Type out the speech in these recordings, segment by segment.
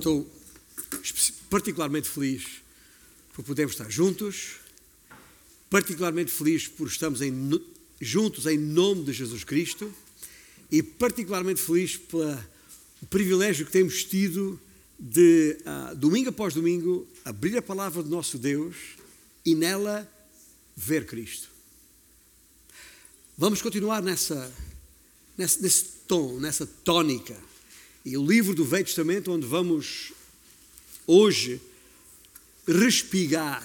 Estou particularmente feliz por podermos estar juntos, particularmente feliz por estarmos em, juntos em nome de Jesus Cristo e particularmente feliz pelo privilégio que temos tido de, uh, domingo após domingo, abrir a palavra do nosso Deus e nela ver Cristo. Vamos continuar nessa, nesse, nesse tom, nessa tónica. E o livro do Velho Testamento, onde vamos hoje respigar.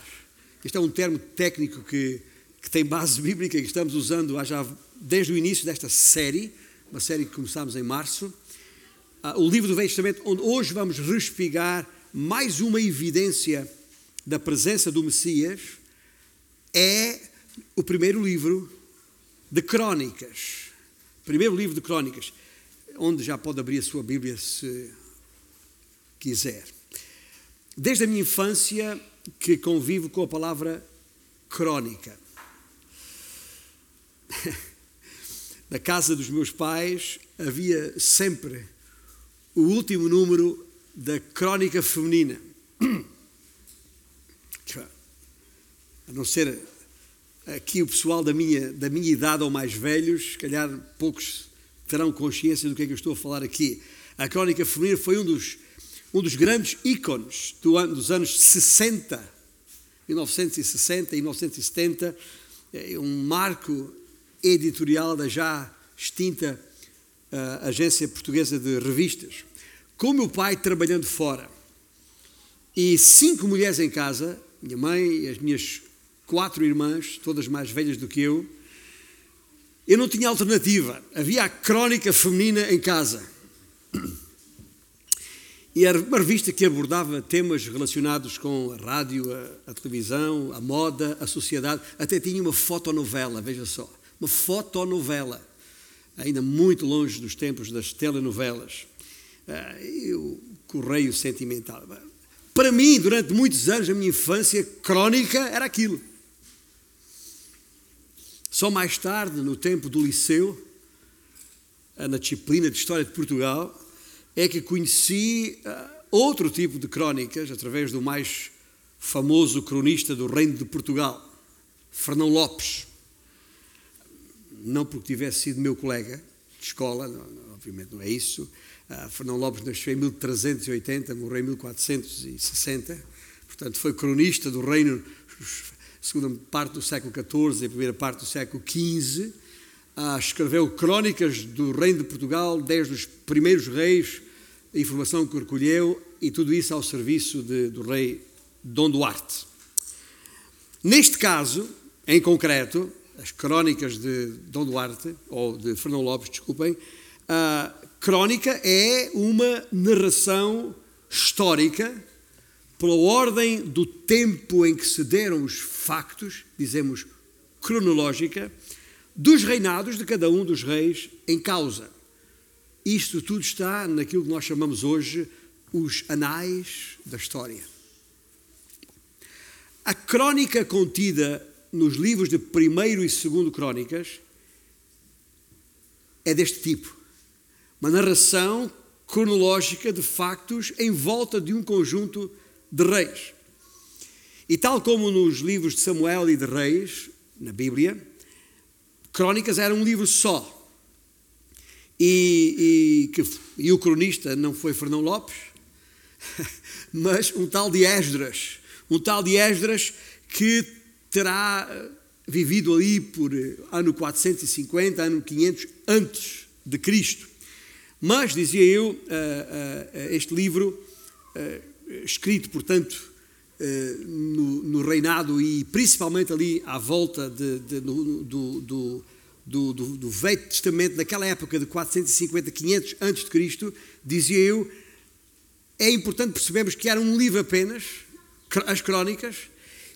Este é um termo técnico que, que tem base bíblica que estamos usando já desde o início desta série, uma série que começámos em março. Ah, o livro do Velho Testamento, onde hoje vamos respigar mais uma evidência da presença do Messias, é o primeiro livro de Crônicas. Primeiro livro de Crônicas, onde já pode abrir a sua Bíblia se quiser. Desde a minha infância que convivo com a palavra crónica. Na casa dos meus pais havia sempre o último número da crónica feminina. A não ser aqui o pessoal da minha, da minha idade ou mais velhos, se calhar poucos terão consciência do que é que eu estou a falar aqui. A crónica feminina foi um dos um dos grandes ícones do dos anos 60, 1960 e 1970, é um marco editorial da já extinta uh, Agência Portuguesa de Revistas. Com meu pai trabalhando fora e cinco mulheres em casa, minha mãe e as minhas quatro irmãs, todas mais velhas do que eu, eu não tinha alternativa. Havia a crónica feminina em casa. E era uma revista que abordava temas relacionados com a rádio, a, a, televisão, a moda, a sociedade. Até tinha uma fotonovela, veja só. Uma fotonovela. Ainda muito longe dos tempos das telenovelas. Ah, e o correio sentimental. Para mim, durante muitos anos da minha infância, crónica era aquilo. Só mais tarde, no tempo do liceu, na disciplina de História de Portugal, é que conheci uh, outro tipo de crónicas através do mais famoso cronista do Reino de Portugal, Fernão Lopes. Não porque tivesse sido meu colega de escola, obviamente não é isso. Uh, Fernão Lopes nasceu em 1380, morreu em 1460, portanto foi cronista do Reino, segunda parte do século XIV e a primeira parte do século XV. Ah, escreveu crónicas do Reino de Portugal, desde os primeiros reis a informação que recolheu e tudo isso ao serviço de, do rei Dom Duarte. Neste caso, em concreto, as crónicas de Dom Duarte, ou de Fernão Lopes, desculpem, a crónica é uma narração histórica pela ordem do tempo em que se deram os factos, dizemos cronológica, dos reinados de cada um dos reis em causa. Isto tudo está naquilo que nós chamamos hoje os anais da história. A crónica contida nos livros de 1 e 2 Crónicas é deste tipo. Uma narração cronológica de factos em volta de um conjunto de reis. E tal como nos livros de Samuel e de Reis, na Bíblia, Crónicas era um livro só. E, e, que, e o cronista não foi Fernão Lopes, mas um tal de Esdras, um tal de Esdras que terá vivido ali por ano 450, ano 500 antes de Cristo. Mas, dizia eu, eh, eh, este livro, eh, escrito, portanto, no, no reinado e principalmente ali à volta de, de, do, do do, do, Velho Testamento, naquela época de 450, 500 antes de Cristo, dizia eu, é importante percebermos que era um livro apenas, as crónicas,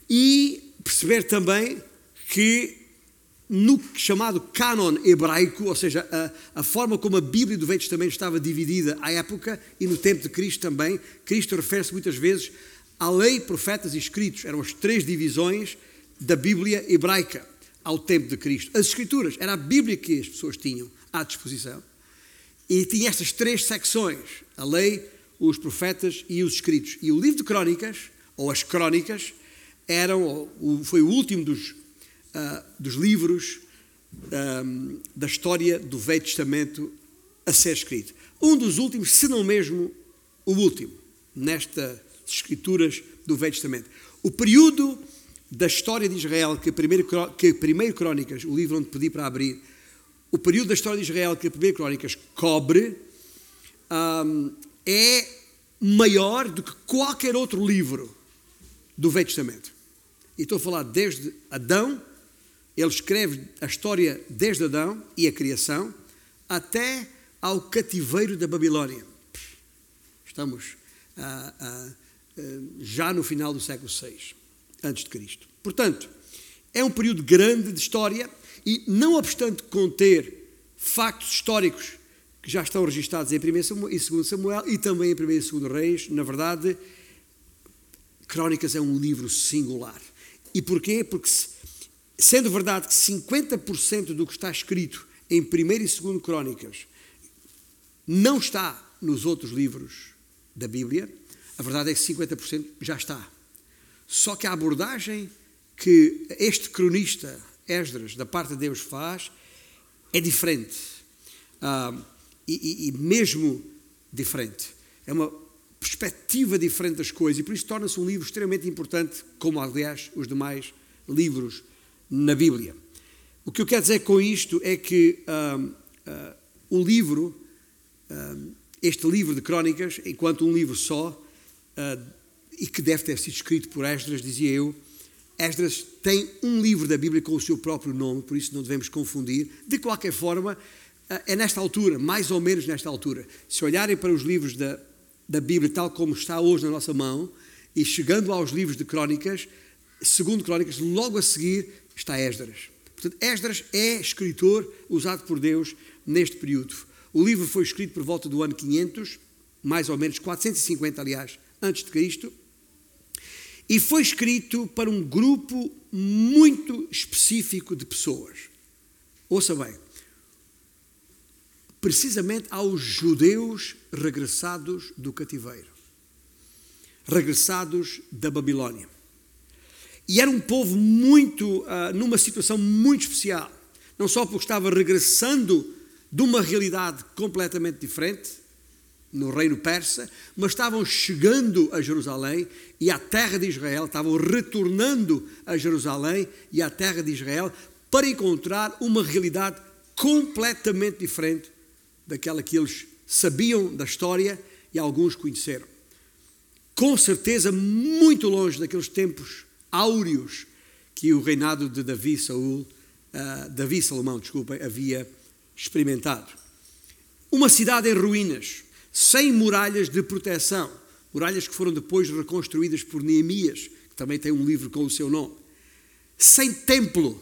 e perceber também que no chamado cânon hebraico, ou seja, a, a, forma como a Bíblia do Velho Testamento estava dividida à época e no tempo de Cristo também, Cristo refere-se muitas vezes à lei, profetas e escritos. Eram as três divisões da Bíblia hebraica ao tempo de Cristo. As Escrituras, era a Bíblia que as pessoas tinham à disposição. E tinha estas três secções: a lei, os profetas e os escritos. E o livro de Crónicas, ou as Crónicas, eram, foi o último dos, uh, dos livros um, da história do Velho Testamento a ser escrito. Um dos últimos, se não mesmo o último, nestas escrituras do Velho Testamento. O período da história de Israel, que primeiro, que primeiro Crónicas, o livro onde pedi para abrir, o período da história de Israel que a primeira Crónicas cobre, um, é maior do que qualquer outro livro do Velho Testamento. E estou a falar desde Adão, ele escreve a história desde Adão e a criação, até ao cativeiro da Babilónia. Estamos ah, ah, ah, já no final do século VI, antes de Cristo. Portanto, é um período grande de história e, não obstante conter factos históricos que já estão registados em 1 e 2 Samuel e também em 1 e 2 Reis, na verdade, Crónicas é um livro singular. E porquê? Porque, sendo verdade que 50% do que está escrito em 1 e 2 Crónicas não está nos outros livros da Bíblia, a verdade é que 50% já está. Só que a abordagem que este cronista, Esdras, da parte de Deus faz, é diferente. Ah, e, e, mesmo diferente. É uma perspectiva diferente das coisas e por isso torna-se um livro extremamente importante, como aliás os demais livros na Bíblia. O que eu quero dizer com isto é que ah, ah, o livro este livro de Crónicas, enquanto um livro só, uh, e que deve ter sido escrito por Esdras, dizia eu, Esdras tem um livro da Bíblia com o seu próprio nome, por isso não devemos confundir. De qualquer forma, uh, é nesta altura, mais ou menos nesta altura. Se olharem para os livros da, da Bíblia tal como está hoje na nossa mão, e chegando aos livros de Crónicas, segundo Crónicas, logo a seguir está Esdras. Portanto, Esdras é escritor usado por Deus neste período. O livro foi escrito por volta do ano 500, mais ou menos 450, aliás, antes de Cristo, e foi escrito para um grupo muito específico de pessoas. Ouça bem, precisamente aos judeus regressados do cativeiro, regressados da Babilónia. E era um povo muito, uh, numa situação muito especial, não só porque estava regressando de uma realidade completamente diferente, no reino persa, mas estavam chegando a Jerusalém e à terra de Israel, estavam retornando a Jerusalém e à terra de Israel para encontrar uma realidade completamente diferente daquela que eles sabiam da história e alguns conheceram. Com certeza muito longe daqueles tempos áureos que o reinado de Davi Saul, uh, Davi Salomão, desculpem, havia experimentado. Uma cidade em ruínas, sem muralhas de proteção, muralhas que foram depois reconstruídas por Neemias, que também tem um livro com o seu nome. Sem templo,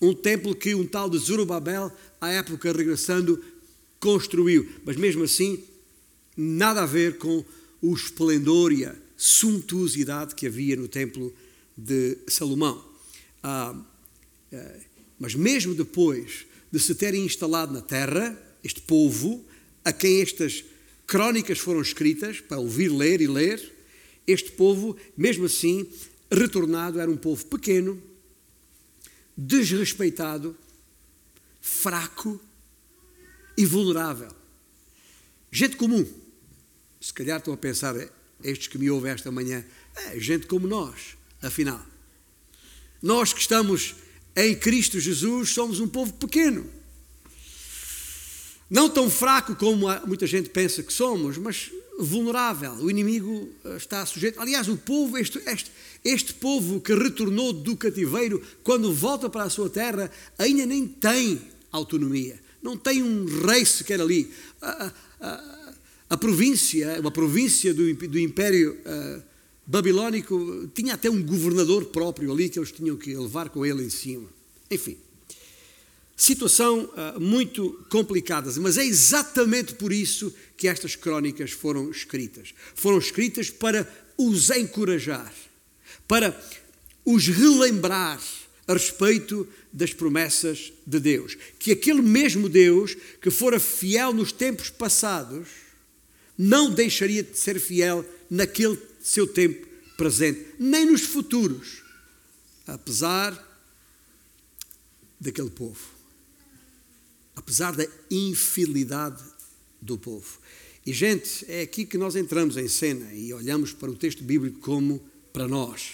um templo que um tal de Zorobabel, à época regressando, construiu, mas mesmo assim, nada a ver com o esplendor e a suntuosidade que havia no templo de Salomão. Ah, eh, mas mesmo depois de se terem instalado na terra, este povo, a quem estas crónicas foram escritas, para ouvir, ler e ler, este povo, mesmo assim, retornado, era um povo pequeno, desrespeitado, fraco e vulnerável. Gente comum. Se calhar estão a pensar, estes que me ouvem esta manhã, é gente como nós, afinal. Nós que estamos em Cristo Jesus somos um povo pequeno. Não tão fraco como muita gente pensa que somos, mas vulnerável. O inimigo eh, está sujeito. Aliás, o povo, este, este, este povo que retornou do cativeiro, quando volta para a sua terra, ainda nem tem autonomia. Não tem um rei sequer ali. A, a, a, província, uma província do, do Império uh, babilónico tinha até um governador próprio ali que eles tinham que levar com ele em cima. Enfim, situação uh, muito complicada, mas é exatamente por isso que estas crónicas foram escritas. Foram escritas para os encorajar, para os relembrar a respeito das promessas de Deus. Que aquele mesmo Deus que fora fiel nos tempos passados não deixaria de ser fiel naquele seu tempo presente, nem nos futuros, apesar daquele povo, apesar da infidelidade do povo. E, gente, é aqui que nós entramos em cena e olhamos para o texto bíblico como para nós.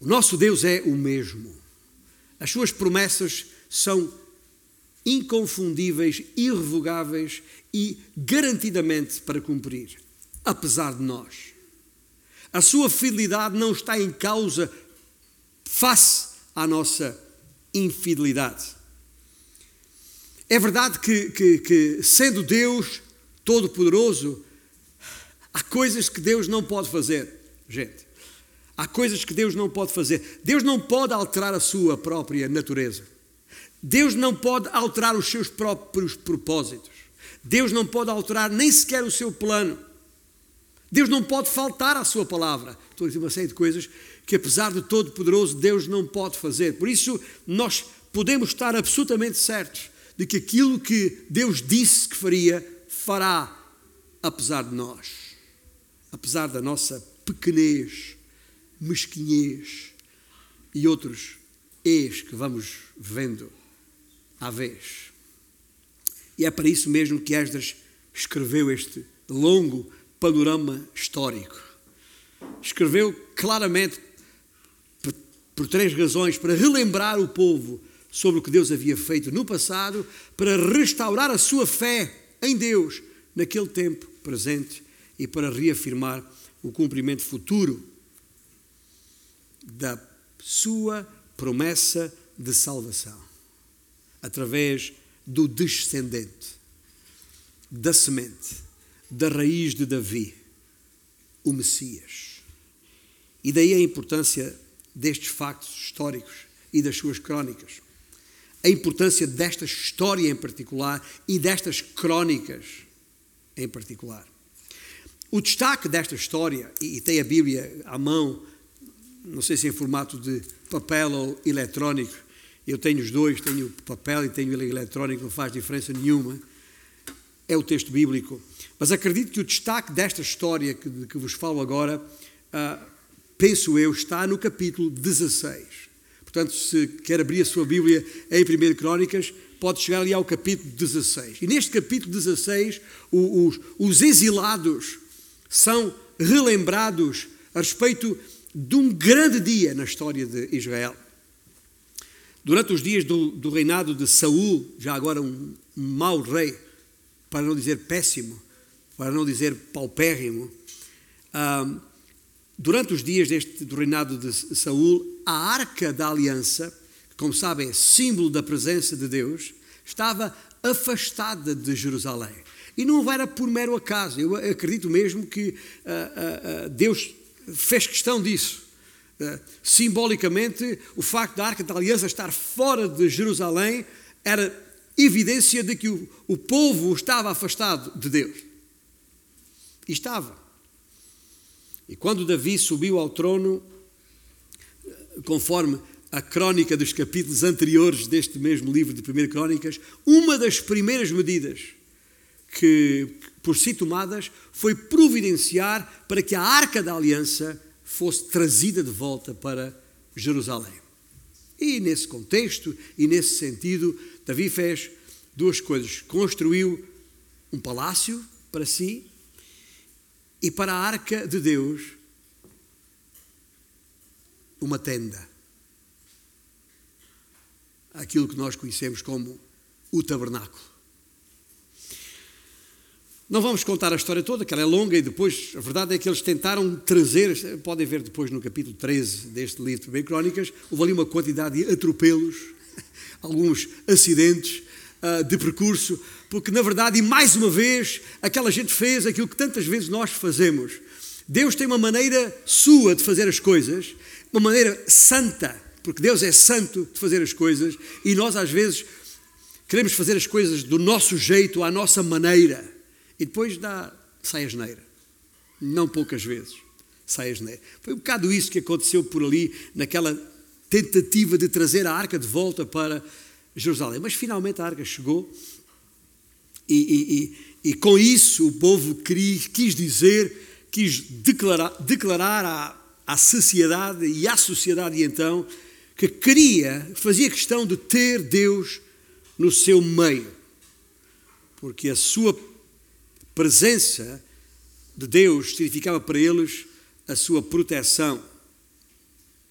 O nosso Deus é o mesmo. As suas promessas são inconfundíveis, irrevogáveis e garantidamente para cumprir, apesar de nós. A sua fidelidade não está em causa face à nossa infidelidade. É verdade que, que, que sendo Deus Todo-Poderoso, há coisas que Deus não pode fazer, gente. Há coisas que Deus não pode fazer. Deus não pode alterar a sua própria natureza. Deus não pode alterar os seus próprios propósitos. Deus não pode alterar nem sequer o seu plano. Deus não pode faltar à sua palavra. Estou a dizer uma série de coisas que, apesar de todo poderoso, Deus não pode fazer. Por isso, nós podemos estar absolutamente certos de que aquilo que Deus disse que faria, fará, apesar de nós, apesar da nossa pequenez, mesquinhez e outros ex que vamos vendo à vez. E é para isso mesmo que Esdras escreveu este longo panorama histórico. Escreveu claramente por três razões: para relembrar o povo sobre o que Deus havia feito no passado, para restaurar a sua fé em Deus naquele tempo presente e para reafirmar o cumprimento futuro da sua promessa de salvação através do descendente, da semente, da raiz de Davi, o Messias. E daí a importância destes factos históricos e das suas crónicas. A importância desta história em particular e destas crónicas em particular. O destaque desta história, e tem a Bíblia à mão, não sei se em formato de papel ou eletrónico, eu tenho os dois, tenho papel e tenho ele eletrónico, não faz diferença nenhuma, é o texto bíblico. Mas acredito que o destaque desta história que, de que vos falo agora, uh, penso eu, está no capítulo 16. Portanto, se quer abrir a sua Bíblia em 1 Crónicas, pode chegar ali ao capítulo 16. E neste capítulo 16, os, os exilados são relembrados a respeito de um grande dia na história de Israel. Durante os dias do, do reinado de Saul, já agora um, um mau rei, para não dizer péssimo, para não dizer paupérrimo, durante os dias deste, do reinado de Saul, a arca da aliança, que como sabem é símbolo da presença de Deus, estava afastada de Jerusalém. E não era por mero acaso, eu acredito mesmo que uh, uh, uh, Deus fez questão disso. Simbolicamente, o facto da Arca da Aliança estar fora de Jerusalém era evidência de que o povo estava afastado de Deus. Estava. E quando Davi subiu ao trono, conforme a crónica dos capítulos anteriores deste mesmo livro de 1 Crónicas, uma das primeiras medidas que, por si tomadas, foi providenciar para que a Arca da Aliança fosse trazida de volta para Jerusalém. E nesse contexto e nesse sentido, Davi fez duas coisas: construiu um palácio para si e para a arca de Deus uma tenda. Aquilo que nós conhecemos como o tabernáculo. Não vamos contar a história toda, que ela é longa e depois, a verdade é que eles tentaram trazer, podem ver depois no capítulo 13 deste livro de Crónicas, houve ali uma quantidade de atropelos, alguns acidentes uh, de percurso, porque na verdade, e mais uma vez, aquela gente fez aquilo que tantas vezes nós fazemos. Deus tem uma maneira sua de fazer as coisas, uma maneira santa, porque Deus é santo de fazer as coisas, e nós às vezes queremos fazer as coisas do nosso jeito, à nossa maneira. E depois dá, sai a geneira. Não poucas vezes sai a geneira. Foi um bocado isso que aconteceu por ali, naquela tentativa de trazer a arca de volta para Jerusalém. Mas finalmente a arca chegou e, e, e com isso o povo quis dizer, quis declarar, declarar à, à sociedade e à sociedade então que queria, fazia questão de ter Deus no seu meio, porque a sua presença de Deus significava para eles a sua proteção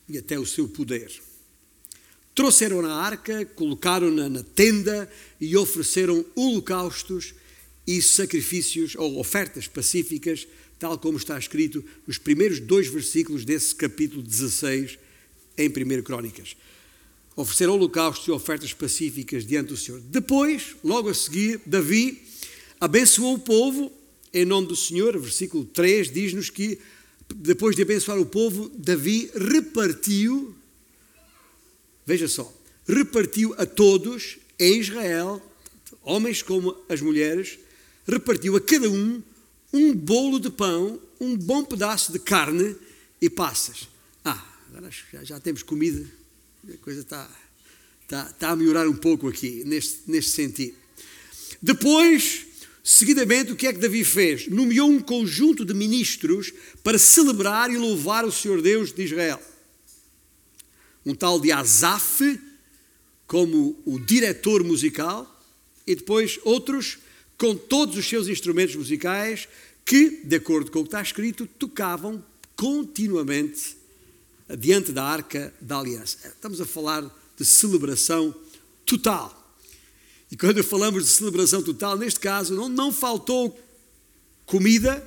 e até o seu poder. Trouxeram na arca, colocaram-na na tenda e ofereceram holocaustos e sacrifícios ou ofertas pacíficas, tal como está escrito nos primeiros dois versículos desse capítulo 16 em 1 Crónicas. Ofereceram holocaustos e ofertas pacíficas diante do Senhor. Depois, logo a seguir, Davi abençoou o povo em nome do Senhor. Versículo 3 diz-nos que depois de abençoar o povo, Davi repartiu, veja só, repartiu a todos em Israel, homens como as mulheres, repartiu a cada um um bolo de pão, um bom pedaço de carne e passas. Ah, agora já, já temos comida, a coisa está, está, está a melhorar um pouco aqui, neste, neste sentido. Depois, seguidamente, o que é que Davi fez? Nomeou um conjunto de ministros para celebrar e louvar o Senhor Deus de Israel. Um tal de Asaf, como o diretor musical, e depois outros com todos os seus instrumentos musicais, que, de acordo com o que está escrito, tocavam continuamente diante da arca da aliança. Estamos a falar de celebração total. E quando falamos de celebração total, neste caso, não, não faltou comida,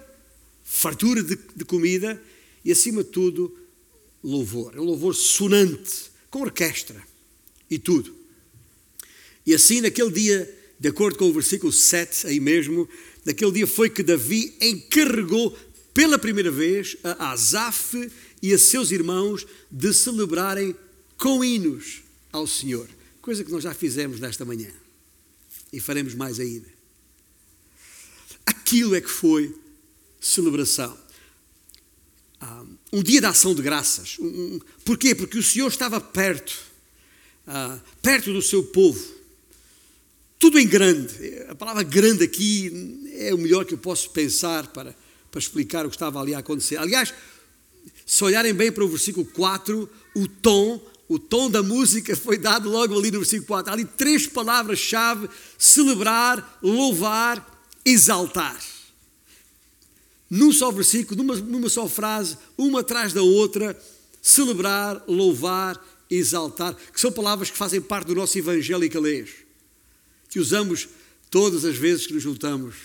fartura de, de comida e, acima de tudo, louvor. É um louvor sonante, com orquestra e tudo. E assim, naquele dia de acordo com o versículo 7 aí mesmo, naquele dia foi que Davi encarregou pela primeira vez a Asaf e a seus irmãos de celebrarem com hinos ao Senhor, coisa que nós já fizemos nesta manhã e faremos mais ainda. Aquilo é que foi celebração. Ah, um dia de ação de graças. Porquê? Porque o Senhor estava perto, ah, perto do seu povo tudo em grande. A palavra grande aqui é o melhor que eu posso pensar para, para explicar o que estava ali a acontecer. Aliás, se olharem bem para o versículo 4, o tom, o tom da música foi dado logo ali no versículo 4. Há ali três palavras-chave: celebrar, louvar, exaltar. Num só versículo, numa, numa só frase, uma atrás da outra, celebrar, louvar, exaltar, que são palavras que fazem parte do nosso evangelho calês que usamos todas as vezes que nos juntamos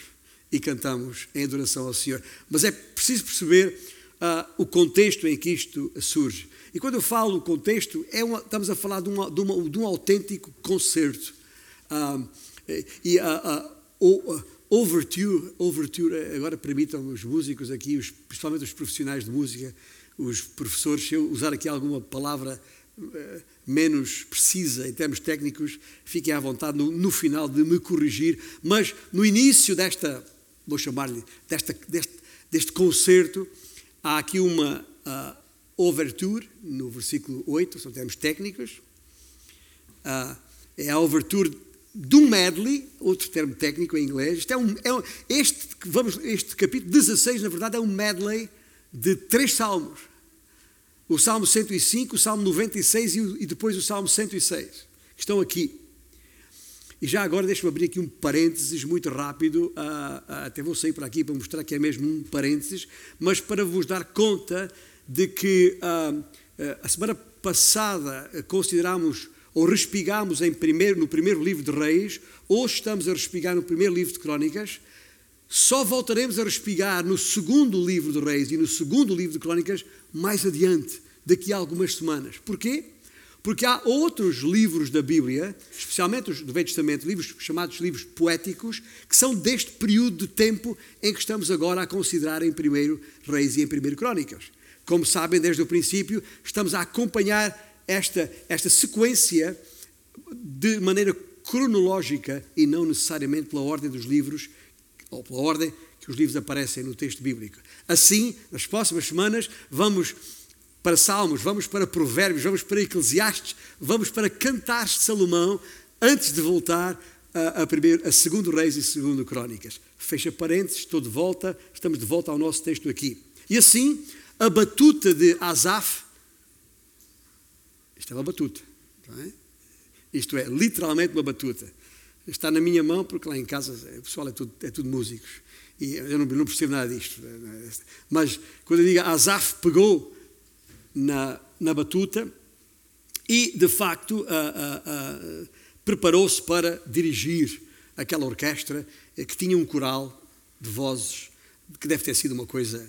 e cantamos em adoração ao Senhor. Mas é preciso perceber uh, o contexto em que isto surge. E quando eu falo contexto, é uma, estamos a falar de, uma, de, uma, de um autêntico concerto. Uh, e a uh, overture, overture, agora permitam os músicos aqui, os, principalmente os profissionais de música, os professores, se eu usar aqui alguma palavra eh, menos precisa em termos técnicos, fiquem à vontade no, no, final de me corrigir, mas no início desta, vou chamar-lhe, deste, deste concerto, há aqui uma uh, overture, no versículo 8, são termos técnicos, uh, é a overture um medley, outro termo técnico em inglês, este, é um, é um, este, vamos, este capítulo 16, na verdade, é um medley de três salmos. O Salmo 105, o Salmo 96 e depois o Salmo 106, que estão aqui. E já agora deixa-me abrir aqui um parênteses muito rápido, uh, uh, até vou sair para aqui para mostrar que é mesmo um parênteses, mas para vos dar conta de que uh, a semana passada considerámos ou respigámos em primeiro, no primeiro livro de Reis, hoje estamos a respigar no primeiro livro de Crónicas, só voltaremos a respigar no segundo livro de Reis e no segundo livro de Crónicas mais adiante, daqui a algumas semanas. Porquê? Porque há outros livros da Bíblia, especialmente os do Velho Testamento, livros chamados livros poéticos, que são deste período de tempo em que estamos agora a considerar em primeiro Reis e em primeiro Crónicas. Como sabem, desde o princípio, estamos a acompanhar esta, esta sequência de maneira cronológica e não necessariamente pela ordem dos livros ou pela ordem que os livros aparecem no texto bíblico. Assim, nas próximas semanas, vamos para Salmos, vamos para Provérbios, vamos para Eclesiastes, vamos para Cantares de Salomão, antes de voltar a, a, primeiro, a segundo Reis e segundo Crónicas. fecha parênteses, estou de volta, estamos de volta ao nosso texto aqui. E assim, a batuta de Asaf, isto é uma batuta, é? isto é, literalmente uma batuta. Está na minha mão, porque lá em casa o pessoal é tudo, é tudo músicos. E eu não, não percebo nada disto. Mas quando eu digo Asaf pegou na, na batuta e, de facto, preparou-se para dirigir aquela orquestra que tinha um coral de vozes que deve ter sido uma coisa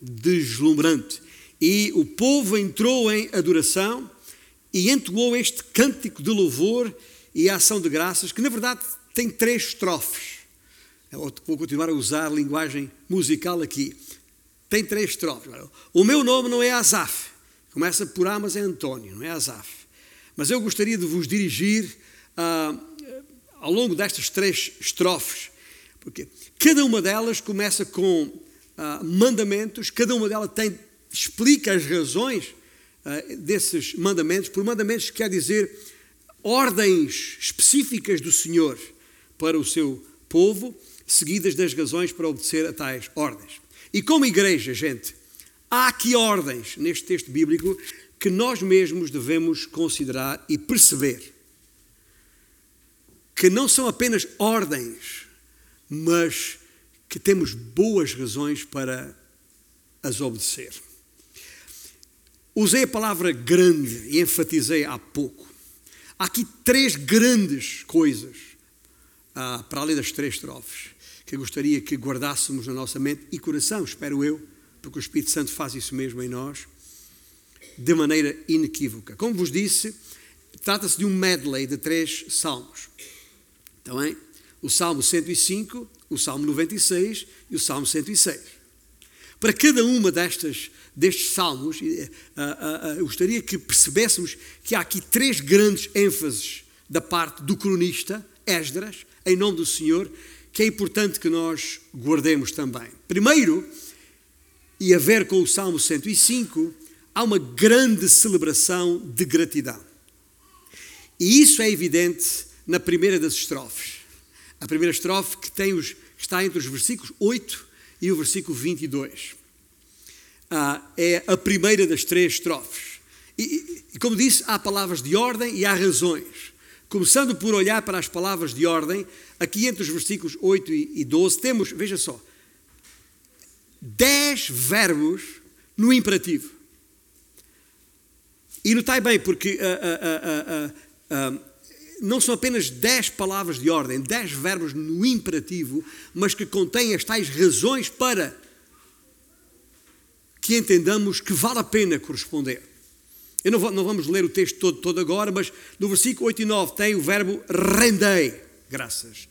deslumbrante. E o povo entrou em adoração e entoou este cântico de louvor e ação de graças, que na verdade tem três estrofes. Vou continuar a usar linguagem musical aqui. Tem três estrofes. O meu nome não é Asaf. Começa por A, mas é António, não é Asaf. Mas eu gostaria de vos dirigir ah, ao longo destas três estrofes, porque cada uma delas começa com ah, mandamentos, cada uma delas tem, explica as razões ah, desses mandamentos. Por mandamentos quer dizer ordens específicas do Senhor para o seu povo seguidas das razões para obedecer a tais ordens. E como igreja, gente, há aqui ordens neste texto bíblico que nós mesmos devemos considerar e perceber que não são apenas ordens, mas que temos boas razões para as obedecer. Usei a palavra grande e enfatizei há pouco. Há aqui três grandes coisas, ah, para além das três estrofes que eu gostaria que guardássemos na nossa mente e coração, espero eu, porque o Espírito Santo faz isso mesmo em nós, de maneira inequívoca. Como vos disse, trata-se de um medley de três salmos. Está bem? O Salmo 105, o Salmo 96 e o Salmo 106. Para cada uma destas, destes salmos, uh, uh, uh, eu gostaria que percebêssemos que há aqui três grandes ênfases da parte do cronista, Esdras, em nome do Senhor, que é importante que nós guardemos também. Primeiro, e a ver com o Salmo 105, há uma grande celebração de gratidão. E isso é evidente na primeira das estrofes. A primeira estrofe que, os, está entre os versículos 8 e o versículo 22. Ah, é a primeira das três estrofes. E, e, como disse, há palavras de ordem e há razões. Começando por olhar para as palavras de ordem, aqui entre os versículos 8 e 12, temos, veja só, 10 verbos no imperativo. E notai bem, porque uh, uh, uh, não são apenas 10 palavras de ordem, 10 verbos no imperativo, mas que contêm as tais razões para que entendamos que vale a pena corresponder. Eu não, vou, não, vamos ler o texto todo, todo agora, mas no versículo 8 e 9 tem o verbo rendei, graças.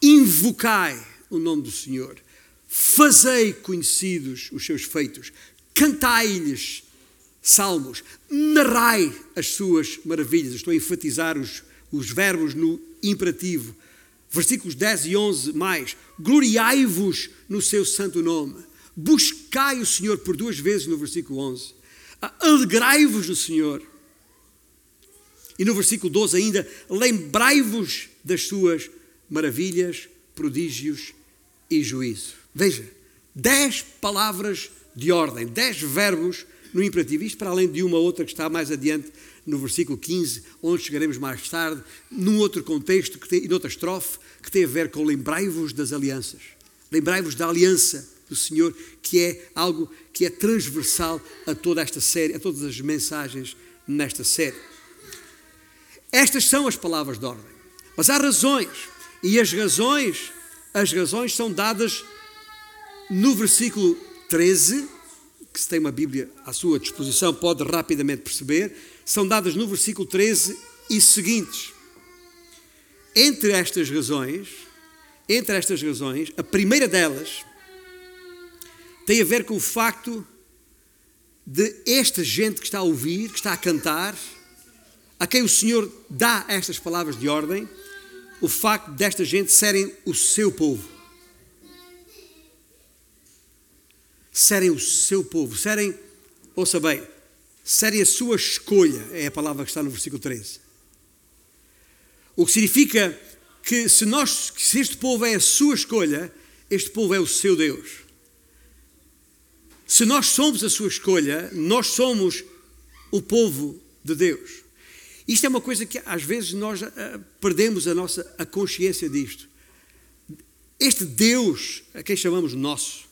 Invocai o nome do Senhor. Fazei conhecidos os seus feitos. Cantai-lhes salmos. Narrai as suas maravilhas. Estou a enfatizar os, os verbos no imperativo. Versículos 10 e 11 mais. Gloriai-vos no seu santo nome. Buscai o Senhor por duas vezes no versículo 11 alegrai-vos do Senhor. E no versículo 12 ainda, lembrai-vos das suas maravilhas, prodígios e juízo. Veja, dez palavras de ordem, dez verbos no imperativo. Isto para além de uma outra que está mais adiante no versículo 15, onde chegaremos mais tarde, num outro contexto, tem, noutra estrofe, que tem a ver com lembrai-vos das alianças. Lembrai-vos da aliança do Senhor, que é algo que é transversal a toda esta série, a todas as mensagens nesta série. Estas são as palavras de ordem. Mas há razões, e as razões, as razões são dadas no versículo 13, que se tem uma Bíblia à sua disposição pode rapidamente perceber, são dadas no versículo 13 e seguintes. Entre estas razões, entre estas razões, a primeira delas tem a ver com o facto de esta gente que está a ouvir, que está a cantar, a quem o Senhor dá estas palavras de ordem, o facto desta gente serem o seu povo. Serem o seu povo, serem, ouça bem, serem a sua escolha, é a palavra que está no versículo 13. O que significa que se, nós, se este povo é a sua escolha, este povo é o seu Deus. Se nós somos a sua escolha, nós somos o povo de Deus. Isto é uma coisa que às vezes nós uh, perdemos a nossa a consciência disto. Este Deus, a quem chamamos nosso,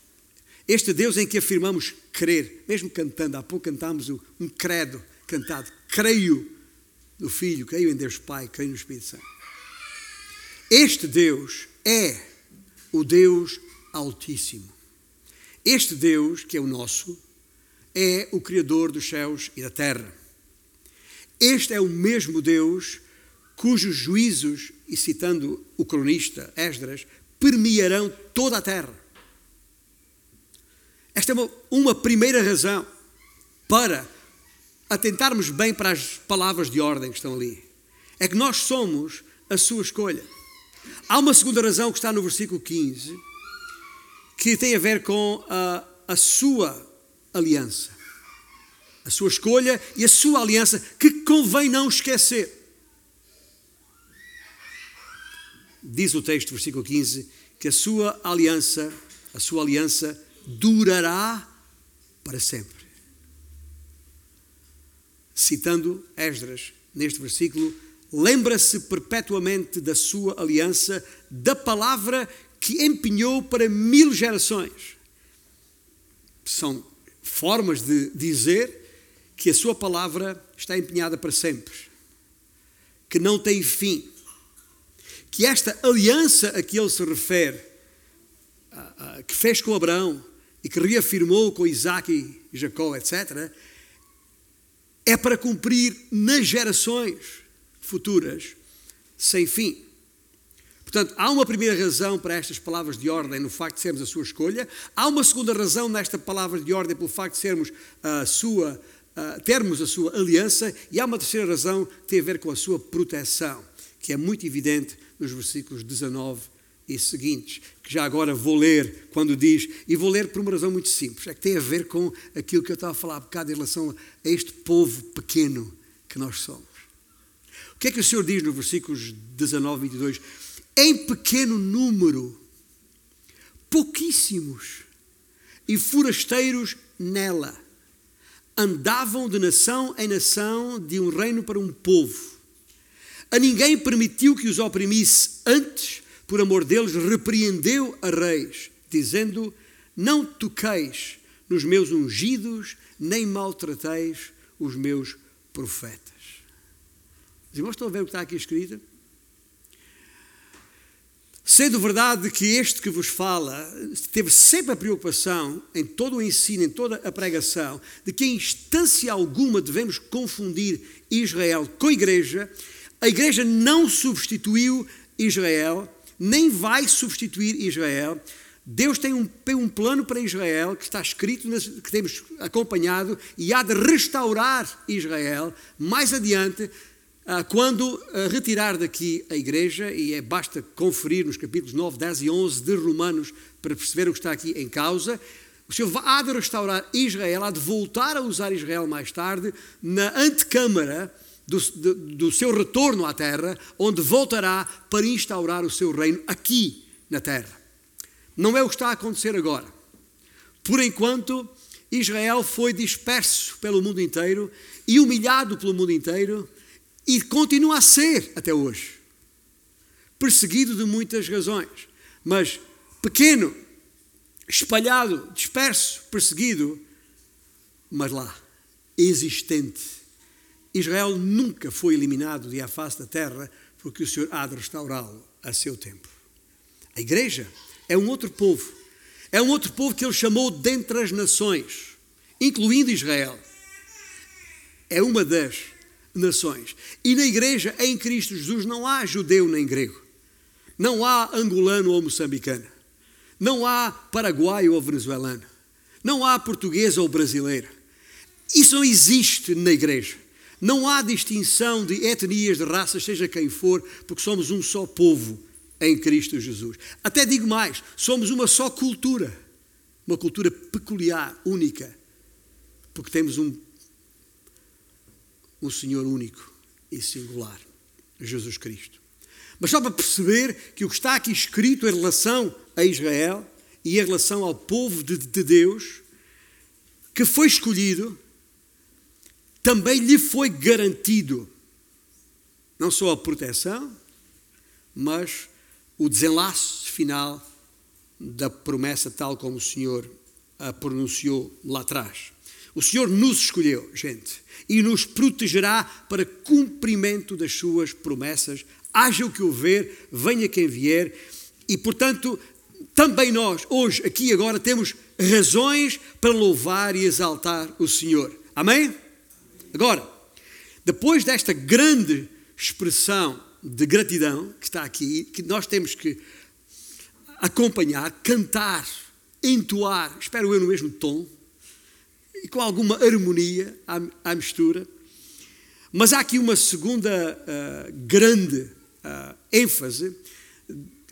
este Deus em que afirmamos crer, mesmo cantando, há pouco cantámos um credo cantado, creio no Filho, creio em Deus Pai, creio no Espírito Santo. Este Deus é o Deus Altíssimo. Este Deus, que é o nosso, é o Criador dos céus e da terra. Este é o mesmo Deus cujos juízos, e citando o cronista Esdras, permearão toda a terra. Esta é uma, uma primeira razão para atentarmos bem para as palavras de ordem que estão ali. É que nós somos a sua escolha. Há uma segunda razão que está no versículo 15, que tem a ver com a, a sua aliança. A sua escolha e a sua aliança, que convém não esquecer. Diz o texto, versículo 15, que a sua aliança, a sua aliança durará para sempre. Citando Esdras, neste versículo, lembra-se perpetuamente da sua aliança, da palavra que empenhou para mil gerações. São formas de dizer que a sua palavra está empenhada para sempre, que não tem fim, que esta aliança a que ele se refere, que fez com Abraão, e que reafirmou com Isaac e Jacó, etc., é para cumprir nas gerações futuras sem fim. Portanto, há uma primeira razão para estas palavras de ordem no facto de sermos a sua escolha, há uma segunda razão nesta palavra de ordem pelo facto de sermos a sua, uh, termos a sua aliança, e há uma terceira razão que tem a ver com a sua proteção, que é muito evidente nos versículos 19 e seguintes, que já agora vou ler quando diz, e vou ler por uma razão muito simples, é que tem a ver com aquilo que eu estava a falar há bocado em relação a este povo pequeno que nós somos. O que é que o Senhor diz no versículos 19 e 22? Em pequeno número, pouquíssimos e forasteiros nela, andavam de nação em nação, de um reino para um povo. A ninguém permitiu que os oprimisse antes por amor deles, repreendeu a reis, dizendo: Não toqueis nos meus ungidos, nem maltrateis os meus profetas. Os irmãos estão a ver o que está aqui escrito? Sendo verdade que este que vos fala teve sempre a preocupação, em todo o ensino, em toda a pregação, de que em instância alguma devemos confundir Israel com a igreja, a igreja não substituiu Israel, nem vai substituir Israel. Deus tem um, tem um plano para Israel que está escrito, que temos acompanhado, e há de restaurar Israel mais adiante, ah, quando ah, retirar daqui a igreja, e é, basta conferir nos capítulos 9, 10 e 11 de Romanos para perceber o que está aqui em causa. O Senhor há de restaurar Israel, há de voltar a usar Israel mais tarde na antecâmara do, do, seu retorno à terra, onde voltará para instaurar o seu reino aqui na terra. Não é o que está a acontecer agora. Por enquanto, Israel foi disperso pelo mundo inteiro e humilhado pelo mundo inteiro e continua a ser até hoje. Perseguido de muitas razões, mas pequeno, espalhado, disperso, perseguido, mas lá, existente Israel nunca foi eliminado de a face da terra, porque o Senhor há de restaurá-lo a seu tempo. A igreja é um outro povo. É um outro povo que ele chamou dentre as nações, incluindo Israel. É uma das nações. E na igreja, em Cristo Jesus, não há judeu nem grego. Não há angolano ou moçambicano. Não há paraguaio ou venezuelano. Não há português ou brasileiro. Isso não existe na igreja. Não há distinção de etnias, de raças, seja quem for, porque somos um só povo em Cristo Jesus. Até digo mais: somos uma só cultura, uma cultura peculiar, única, porque temos um, um Senhor único e singular, Jesus Cristo. Mas só para perceber que o que está aqui escrito em relação a Israel e em relação ao povo de, de Deus, que foi escolhido, também lhe foi garantido não só a proteção, mas o desenlace final da promessa, tal como o Senhor a pronunciou lá atrás. O Senhor nos escolheu, gente, e nos protegerá para cumprimento das suas promessas, haja o que houver, venha quem vier, e portanto, também nós, hoje, aqui agora, temos razões para louvar e exaltar o Senhor. Amém? Agora, depois desta grande expressão de gratidão que está aqui, que nós temos que acompanhar, cantar, entoar, espero eu no mesmo tom, e com alguma harmonia à, à mistura. Mas há aqui uma segunda uh, grande uh, ênfase,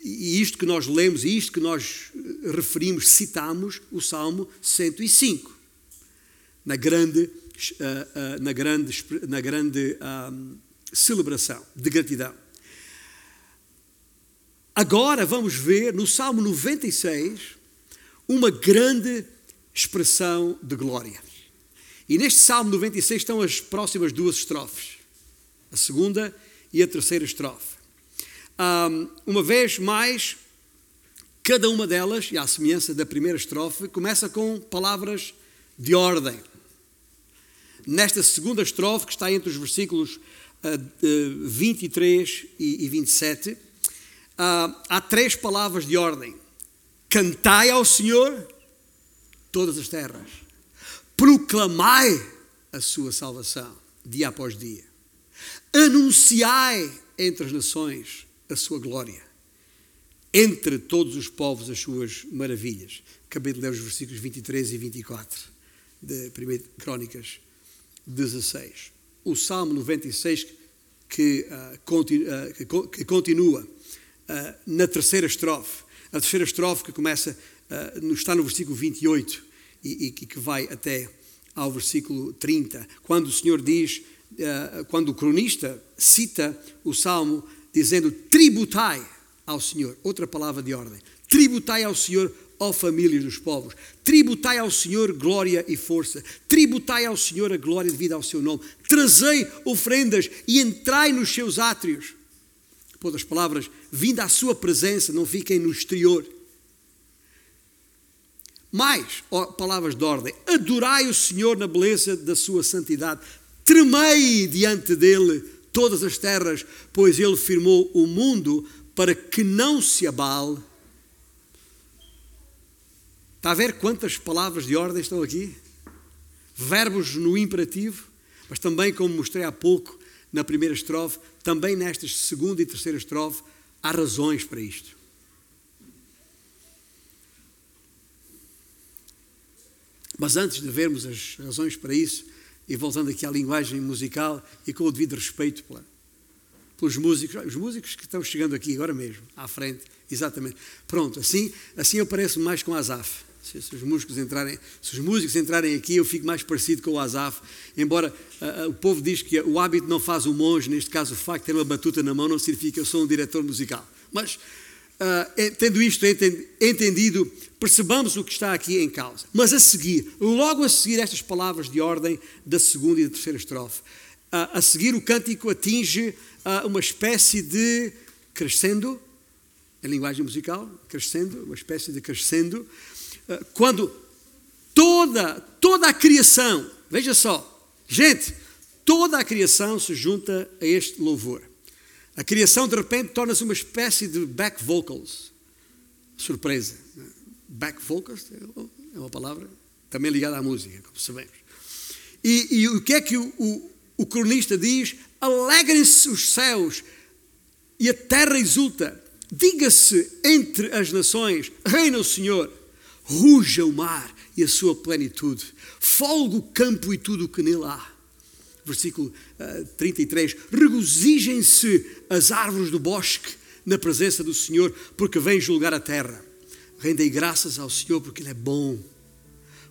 e isto que nós lemos, e isto que nós referimos, citamos, o Salmo 105, na grande, uh, na grande, na grande celebração de gratidão. Agora vamos ver no Salmo 96 uma grande expressão de glória. E neste Salmo 96 estão as próximas duas estrofes, a segunda e a terceira estrofe. uma vez mais, cada uma delas, e à semelhança da primeira estrofe, começa com palavras de ordem. Nesta segunda estrofe, que está entre os versículos 23 e 27, há três palavras de ordem: cantai ao Senhor todas as terras, proclamai a sua salvação dia após dia, anunciai entre as nações a sua glória, entre todos os povos as suas maravilhas. Acabei de ler os versículos 23 e 24 de 1 Crónicas 16 o Salmo 96, que, uh, continu, uh, que continua uh, na terceira estrofe. A terceira estrofe que começa, está no versículo 28 e, e que vai até ao versículo 30, quando o Senhor diz, quando o cronista cita o Salmo dizendo tributai ao Senhor, outra palavra de ordem, tributai ao Senhor ó famílias dos povos. Tributai ao Senhor glória e força. Tributai ao Senhor a glória devida ao seu nome. Trazei ofrendas e entrai nos seus átrios. Por outras palavras, vinda à sua presença, não fiquem no exterior. Mais, palavras de ordem: adorai o Senhor na beleza da sua santidade. Tremei diante dele todas as terras, pois ele firmou o mundo para que não se abale Está a ver quantas palavras de ordem estão aqui? Verbos no imperativo, mas também, como mostrei há pouco na primeira estrofe, também nestas segunda e terceira estrofe, há razões para isto. Mas antes de vermos as razões para isso, e voltando aqui à linguagem musical e com o devido respeito pela, pelos músicos, os músicos que estão chegando aqui agora mesmo, à frente, exatamente. Pronto, assim, assim eu pareço mais com Azaf. Se, se, os músicos entrarem, se os músicos entrarem aqui, eu fico mais parecido com o Azaf. Embora uh, uh, o povo diz que o hábito não faz o monge, neste caso o facto de ter uma batuta na mão não significa que eu sou um diretor musical. Mas, uh, tendo isto entendido, percebamos o que está aqui em causa. Mas a seguir, logo a seguir estas palavras de ordem da segunda e da terceira estrofe, a seguir o cântico atinge uma espécie de crescendo, em linguagem musical, crescendo, uma espécie de crescendo, quando toda, toda a criação, veja só, gente, toda a criação se junta a este louvor. A criação de repente torna-se uma espécie de back vocals. Surpresa. Back vocals é uma palavra também ligada à música, como sabemos. E, e o que é que o, o, o cronista diz? Alegrem-se os céus e a terra exulta. Diga-se entre as nações: Reina o Senhor ruja o mar e a sua plenitude, folga o campo e tudo o que nele há. Versículo uh, 33: Regozijem-se as árvores do bosque na presença do Senhor, porque vem julgar a terra. Rendei graças ao Senhor, porque Ele é bom,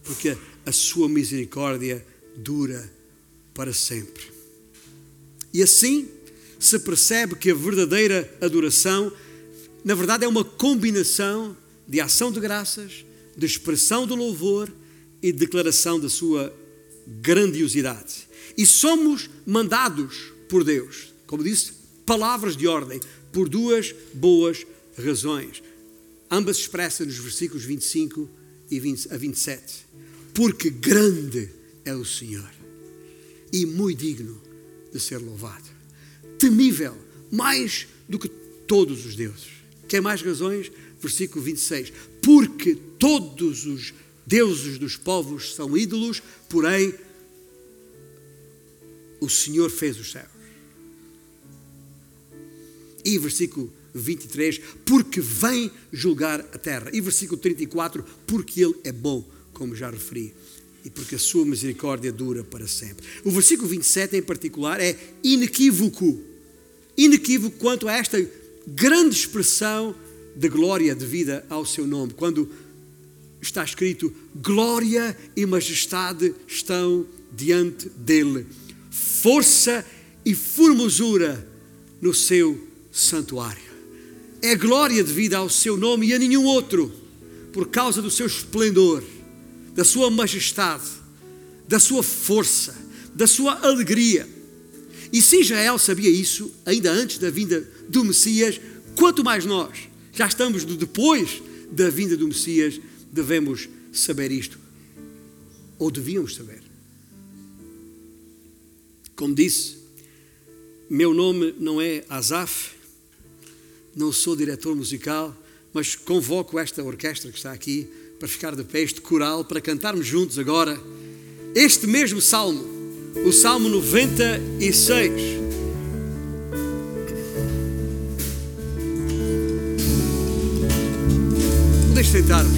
porque a sua misericórdia dura para sempre. E assim, se percebe que a verdadeira adoração, na verdade, é uma combinação de ação de graças, de expressão de louvor e de declaração da sua grandiosidade. E somos mandados por Deus, como disse, palavras de ordem, por duas boas razões. Ambas expressas nos versículos 25 e 20, a 27. Porque grande é o Senhor e muito digno de ser louvado. Temível, mais do que todos os deuses. Quer mais razões? Versículo 26. Porque todos os deuses dos povos são ídolos, porém o Senhor fez os céus. E versículo 23, porque vem julgar a terra. E versículo 34, porque Ele é bom, como já referi, e porque a sua misericórdia dura para sempre. O versículo 27 em particular é inequívoco, inequívoco quanto a esta grande expressão de glória devida ao seu nome, quando está escrito: glória e majestade estão diante dele, força e formosura no seu santuário. É glória devida ao seu nome e a nenhum outro, por causa do seu esplendor, da sua majestade, da sua força, da sua alegria. E se Israel sabia isso, ainda antes da vinda do Messias, quanto mais nós, já estamos depois da vinda do Messias, devemos saber isto. Ou devíamos saber. Como disse, meu nome não é Azaf, não sou diretor musical, mas convoco esta orquestra que está aqui para ficar de pé, este coral, para cantarmos juntos agora este mesmo salmo, o Salmo 96. Sentar-nos.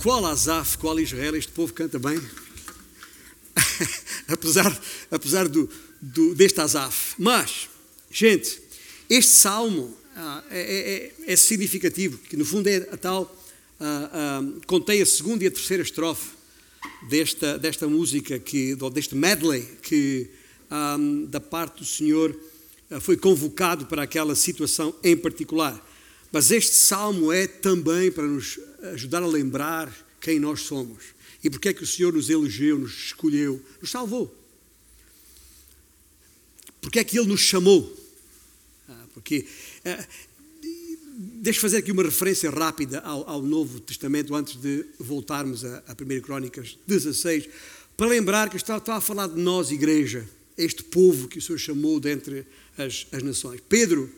Qual Azaf, qual Israel, este povo canta bem. apesar apesar do, do, deste Azaf. Mas, Gente, este salmo ah, é, é, é, é, significativo, que no fundo é a tal, ah, ah, contém a segunda e a terceira estrofe desta, desta música, que, deste medley, que ah, da parte do Senhor ah, foi convocado para aquela situação em particular. Mas este salmo é também para nos ajudar a lembrar quem nós somos e porque é que o Senhor nos elegeu, nos escolheu, nos salvou. Porque é que Ele nos chamou porque uh, deixa fazer aqui uma referência rápida ao, ao, Novo Testamento antes de voltarmos a, a 1 Crónicas 16, para lembrar que está, está, a falar de nós, igreja, este povo que o Senhor chamou dentre as, as nações. Pedro,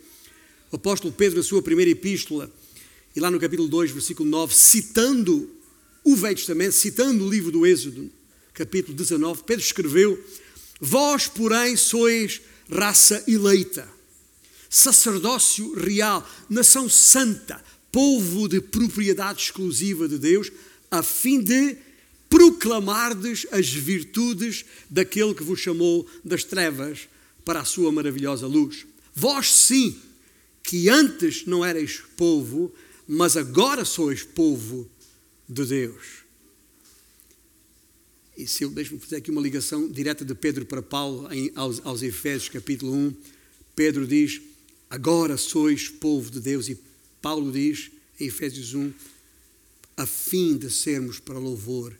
o apóstolo Pedro, na sua primeira epístola, e lá no capítulo 2, versículo 9, citando o Velho Testamento, citando o livro do Êxodo, capítulo 19, Pedro escreveu: Vós, porém, sois raça eleita sacerdócio real, nação santa, povo de propriedade exclusiva de Deus, a fim de proclamardes as virtudes daquele que vos chamou das trevas para a sua maravilhosa luz. Vós sim, que antes não erais povo, mas agora sois povo de Deus. E se eu deixo-me fazer aqui uma ligação direta de Pedro para Paulo em, aos, aos Efésios capítulo 1, Pedro diz: agora sois povo de Deus. E Paulo diz em Efésios 1, a fim de sermos para louvor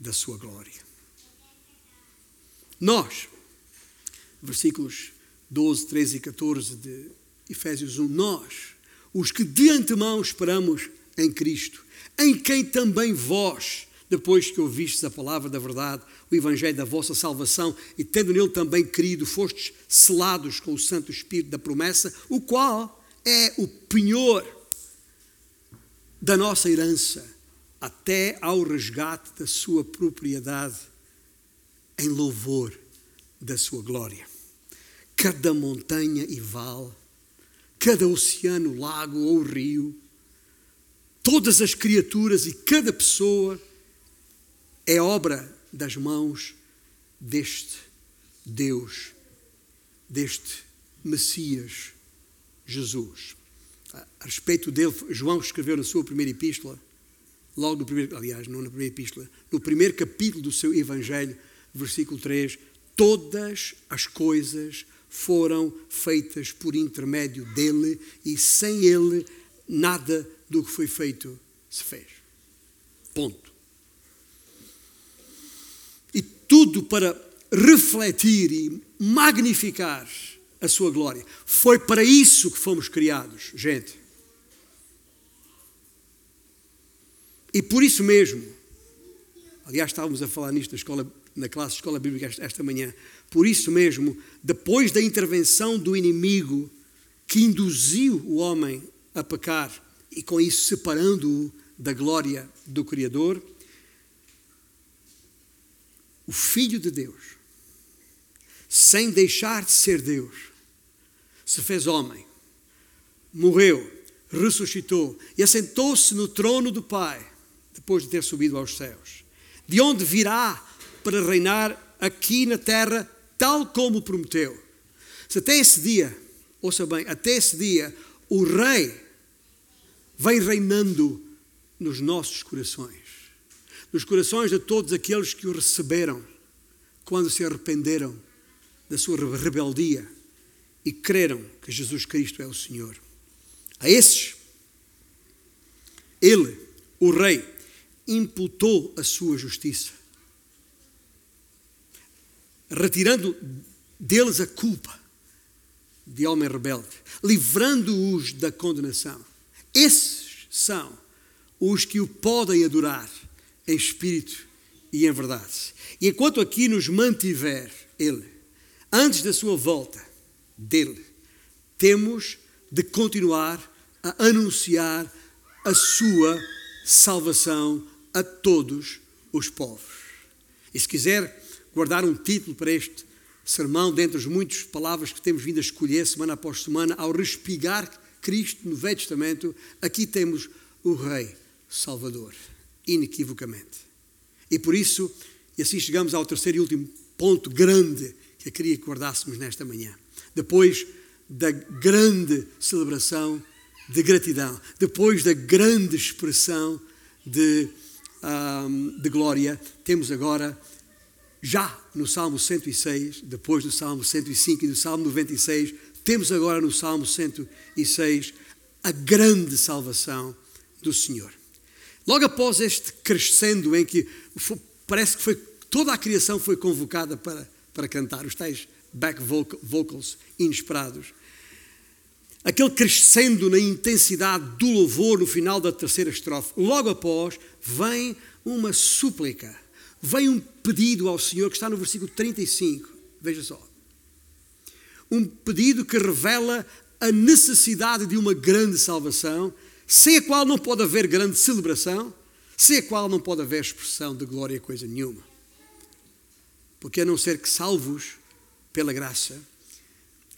da sua glória. Nós, versículos 12, 13 e 14 de Efésios 1, nós, os que de antemão esperamos em Cristo, em quem também vós, depois que ouvistes a palavra da verdade, o evangelho da vossa salvação, e tendo nele também crido, fostes selados com o Santo Espírito da promessa, o qual é o penhor da nossa herança, até ao resgate da sua propriedade, em louvor da sua glória. Cada montanha e vale, cada oceano, lago ou rio, todas as criaturas e cada pessoa é obra das mãos deste Deus, deste Messias Jesus. A respeito dele, João escreveu na sua primeira epístola, logo no primeiro, aliás, não na primeira epístola, no primeiro capítulo do seu Evangelho, versículo 3, todas as coisas foram feitas por intermédio dele e sem ele nada do que foi feito se fez. Ponto. E tudo para refletir e magnificar a sua glória. Foi para isso que fomos criados, gente. E por isso mesmo, aliás, estávamos a falar nisto na, escola, na classe de escola bíblica esta, esta manhã, por isso mesmo, depois da intervenção do inimigo que induziu o homem a pecar e com isso separando-o da glória do Criador, o Filho de Deus, sem deixar de ser Deus, se fez homem, morreu, ressuscitou e assentou-se no trono do Pai, depois de ter subido aos céus, de onde virá para reinar aqui na terra, tal como prometeu. Se até esse dia, ouça bem, até esse dia, o Rei vem reinando nos nossos corações, nos corações de todos aqueles que o receberam quando se arrependeram da sua rebeldia e creram que Jesus Cristo é o Senhor. A esses, Ele, o Rei, imputou a sua justiça, retirando deles a culpa de homem rebelde, livrando-os da condenação. Esses são os que o podem adorar em espírito e em verdade. E enquanto aqui nos mantiver Ele, antes da sua volta dele, temos de continuar a anunciar a sua salvação a todos os povos. E se quiser guardar um título para este sermão, dentre as muitas palavras que temos vindo a escolher semana após semana, ao respigar Cristo no Velho Testamento, aqui temos o Rei Salvador, inequivocamente. E por isso, e assim chegamos ao terceiro e último ponto grande que eu queria que guardássemos nesta manhã. Depois da grande celebração de gratidão, depois da grande expressão de, um, de glória, temos agora, já no Salmo 106, depois do Salmo 105 e do Salmo 96, temos agora no Salmo 106 a grande salvação do Senhor. Logo após este crescendo em que foi, parece que foi, toda a criação foi convocada para, para cantar, os tais back vocals inesperados, aquele crescendo na intensidade do louvor no final da terceira estrofe, logo após vem uma súplica, vem um pedido ao Senhor que está no versículo 35, veja só um pedido que revela a necessidade de uma grande salvação, sem a qual não pode haver grande celebração, sem a qual não pode haver expressão de glória coisa nenhuma. Porque a não ser que salvos pela graça,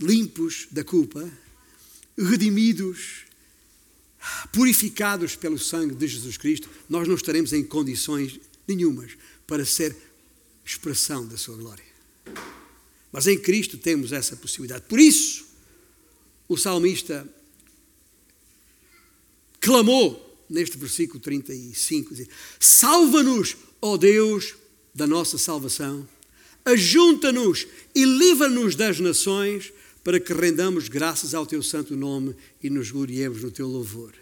limpos da culpa, redimidos, purificados pelo sangue de Jesus Cristo, nós não estaremos em condições nenhumas para ser expressão da sua glória. Mas em Cristo temos essa possibilidade. Por isso, o salmista clamou neste versículo 35: Salva-nos, ó Deus, da nossa salvação, ajunta-nos e livra-nos das nações, para que rendamos graças ao teu santo nome e nos gloriemos no teu louvor.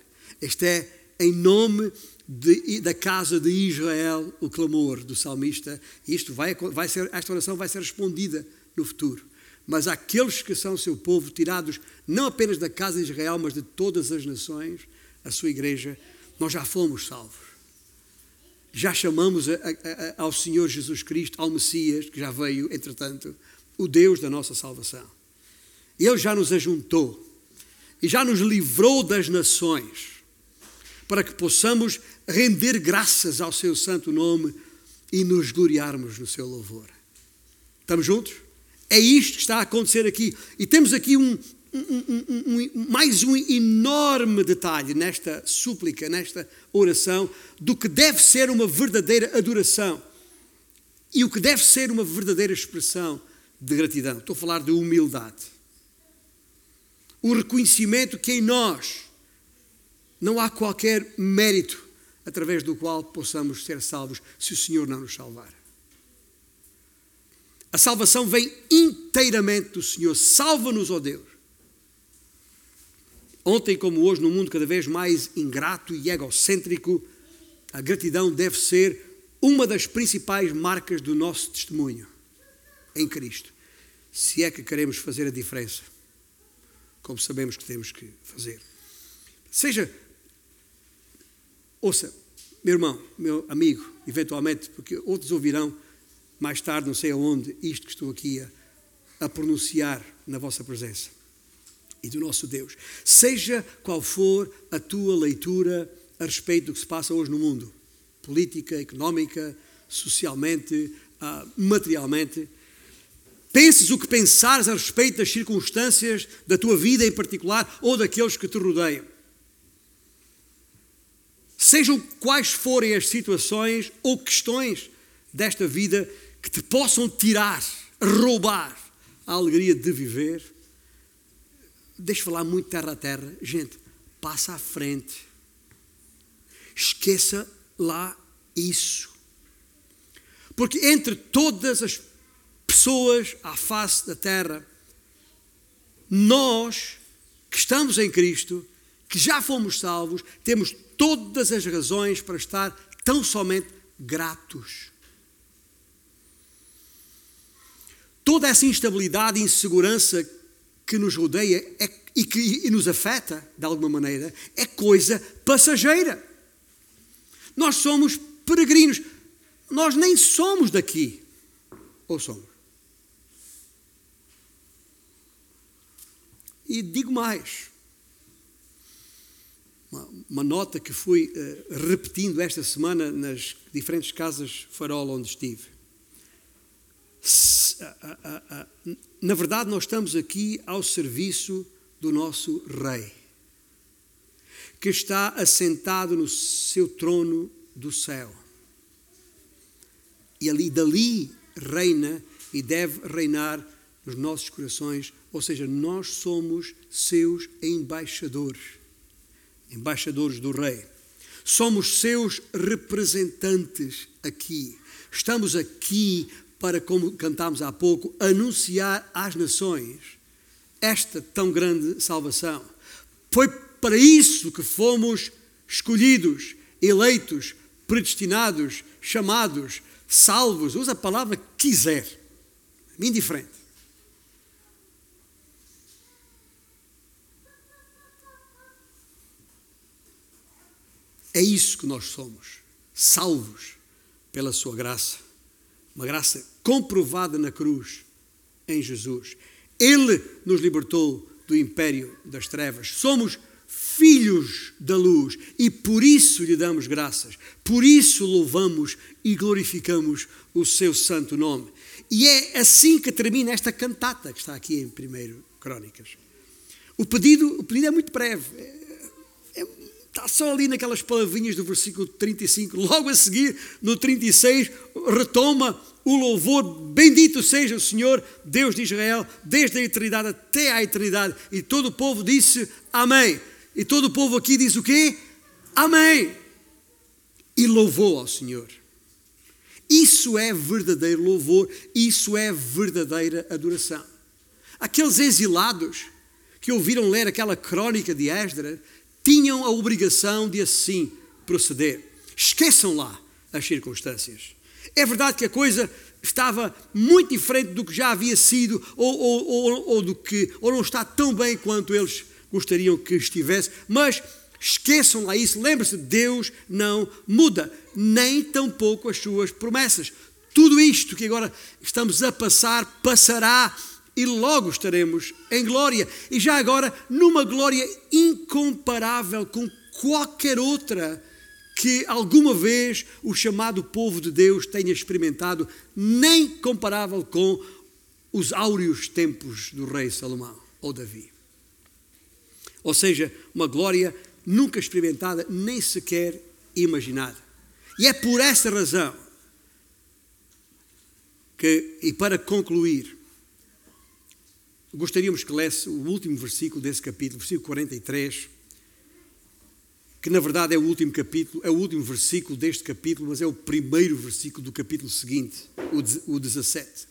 Este é em nome de, da casa de Israel o clamor do salmista. Isto vai, vai ser, esta oração vai ser respondida no futuro. Mas aqueles que são seu povo, tirados não apenas da casa de Israel, mas de todas as nações, a sua igreja, nós já fomos salvos. Já chamamos a, a, a, ao Senhor Jesus Cristo, ao Messias, que já veio, entretanto, o Deus da nossa salvação. Ele já nos ajuntou e já nos livrou das nações, para que possamos render graças ao seu santo nome e nos gloriarmos no seu louvor. Estamos juntos? É isto que está a acontecer aqui. E temos aqui um, um, um, mais um enorme detalhe nesta súplica, nesta oração, do que deve ser uma verdadeira adoração e o que deve ser uma verdadeira expressão de gratidão. Estou a falar de humildade. O reconhecimento que em nós não há qualquer mérito através do qual possamos ser salvos se o Senhor não nos salvar A salvação vem inteiramente do Senhor. Salva-nos, ó Deus. Ontem, como hoje, no mundo cada vez mais ingrato e egocêntrico, a gratidão deve ser uma das principais marcas do nosso testemunho em Cristo. Se é que queremos fazer a diferença, como sabemos que temos que fazer. Seja, ouça, meu irmão, meu amigo, eventualmente, porque outros ouvirão mais tarde, não sei aonde, isto que estou aqui a, a pronunciar na vossa presença e do nosso Deus. Seja qual for a tua leitura a respeito do que se passa hoje no mundo, política, económica, socialmente, uh, materialmente, penses o que pensares a respeito das circunstâncias da tua vida em particular ou daqueles que te rodeiam. Sejam quais forem as situações ou questões desta vida que te possam tirar, roubar a alegria de viver, deixa falar muito terra a terra. Gente, passa à frente. Esqueça lá isso. Porque entre todas as pessoas à face da terra, nós que estamos em Cristo, que já fomos salvos, temos todas as razões para estar tão somente gratos. Toda essa instabilidade e insegurança que nos rodeia é, e que e nos afeta, de alguma maneira, é coisa passageira. Nós somos peregrinos. Nós nem somos daqui. Ou somos? E digo mais. Uma, nota que fui uh, repetindo esta semana nas diferentes casas farol onde estive na verdade, nós estamos aqui ao serviço do nosso Rei, que está assentado no seu trono do céu. E ali, dali, reina e deve reinar nos nossos corações, ou seja, nós somos seus embaixadores, embaixadores do Rei. Somos seus representantes aqui. Estamos aqui para, como cantámos há pouco, anunciar às nações esta tão grande salvação. Foi para isso que fomos escolhidos, eleitos, predestinados, chamados, salvos, usa a palavra quiser, indiferente. É isso que nós somos, salvos pela Sua graça uma graça comprovada na cruz em Jesus. Ele nos libertou do império das trevas. Somos filhos da luz e por isso lhe damos graças, por isso louvamos e glorificamos o seu santo nome. E é assim que termina esta cantata que está aqui em 1 Crónicas. O pedido, o pedido é muito breve, está só ali naquelas palavrinhas do versículo 35. Logo a seguir, no 36, retoma o louvor, bendito seja o Senhor, Deus de Israel, desde a eternidade até à eternidade. E todo o povo disse Amém. E todo o povo aqui diz o quê? Amém. E louvou ao Senhor. Isso é verdadeiro louvor, isso é verdadeira adoração. Aqueles exilados que ouviram ler aquela crónica de Esdras tinham a obrigação de assim proceder. Esqueçam lá as circunstâncias. É verdade que a coisa estava muito diferente do que já havia sido, ou, ou, ou, ou, do que, ou não está tão bem quanto eles gostariam que estivesse, mas esqueçam lá isso, lembre-se, Deus não muda, nem tampouco as suas promessas. Tudo isto que agora estamos a passar, passará e logo estaremos em glória. E já agora, numa glória incomparável com qualquer outra que alguma vez o chamado povo de Deus tenha experimentado, nem comparável com os áureos tempos do rei Salomão ou Davi. Ou seja, uma glória nunca experimentada, nem sequer imaginada. E é por essa razão que, e para concluir, gostaríamos que lesse o último versículo desse capítulo, versículo 43 que na verdade é o último capítulo, é o último versículo deste capítulo, mas é o primeiro versículo do capítulo seguinte, o 17.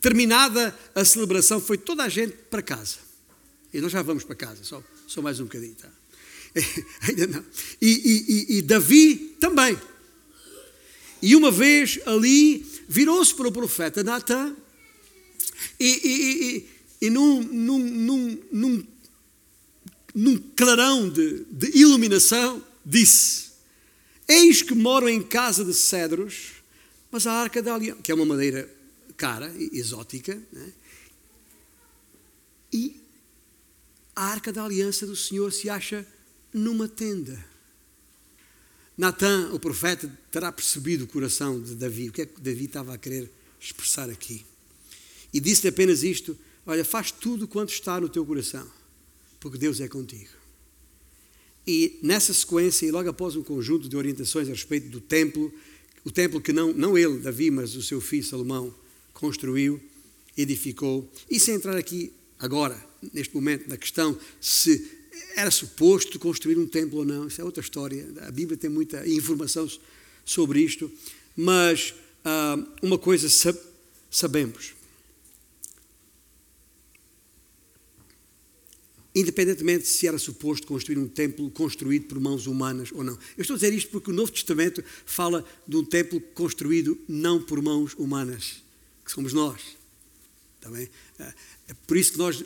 terminada a celebração, foi toda a gente para casa. E nós já vamos para casa, só, só mais um bocadinho. Tá? Ainda não. E, e, e, Davi também. E uma vez ali virou-se para o profeta Natan e, e, e, num, num, num, num, num clarão de, de iluminação disse: Eis que moro em casa de cedros, mas a arca da aliança, que é uma madeira cara, exótica, né? e a arca da aliança do Senhor se acha numa tenda. Natan, o profeta, terá percebido o coração de Davi, o que é que Davi estava a querer expressar aqui. E disse-lhe apenas isto: Olha, faz tudo quanto está no teu coração, porque Deus é contigo. E nessa sequência, e logo após um conjunto de orientações a respeito do templo, o templo que não, não ele, Davi, mas o seu filho Salomão construiu, edificou, e sem entrar aqui agora, neste momento, na questão se era suposto construir um templo ou não, isso é outra história. A Bíblia tem muita informação sobre isto, mas ah, uma coisa sabemos. Independentemente se era suposto construir um templo construído por mãos humanas ou não. Eu estou a dizer isto porque o Novo Testamento fala de um templo construído não por mãos humanas, que somos nós. Também. Tá é por isso que nós